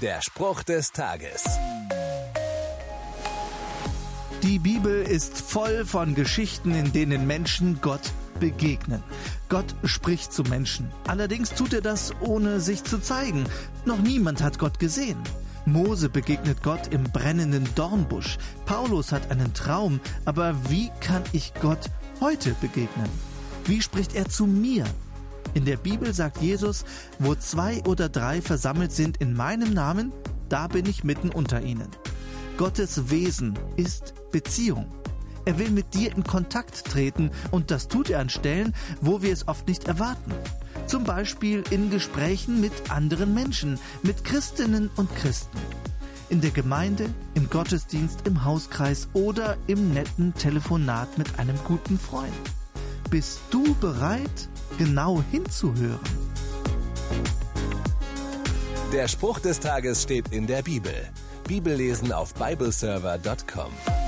Der Spruch des Tages. Die Bibel ist voll von Geschichten, in denen Menschen Gott begegnen. Gott spricht zu Menschen. Allerdings tut er das, ohne sich zu zeigen. Noch niemand hat Gott gesehen. Mose begegnet Gott im brennenden Dornbusch. Paulus hat einen Traum. Aber wie kann ich Gott heute begegnen? Wie spricht er zu mir? In der Bibel sagt Jesus, wo zwei oder drei versammelt sind in meinem Namen, da bin ich mitten unter ihnen. Gottes Wesen ist Beziehung. Er will mit dir in Kontakt treten und das tut er an Stellen, wo wir es oft nicht erwarten. Zum Beispiel in Gesprächen mit anderen Menschen, mit Christinnen und Christen. In der Gemeinde, im Gottesdienst, im Hauskreis oder im netten Telefonat mit einem guten Freund. Bist du bereit, genau hinzuhören? Der Spruch des Tages steht in der Bibel. Bibellesen auf bibleserver.com.